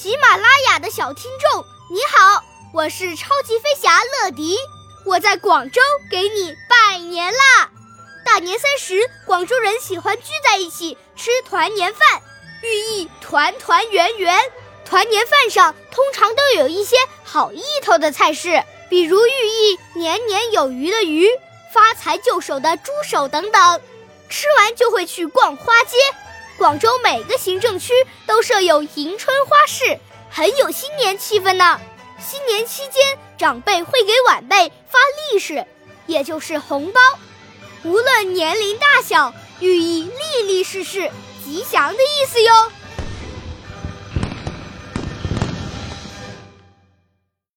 喜马拉雅的小听众，你好，我是超级飞侠乐迪，我在广州给你拜年啦！大年三十，广州人喜欢聚在一起吃团年饭，寓意团团圆圆。团年饭上通常都有一些好意头的菜式，比如寓意年年有余的鱼、发财就手的猪手等等。吃完就会去逛花街。广州每个行政区都设有迎春花市，很有新年气氛呢。新年期间，长辈会给晚辈发利是，也就是红包，无论年龄大小，寓意利利是是、吉祥的意思哟。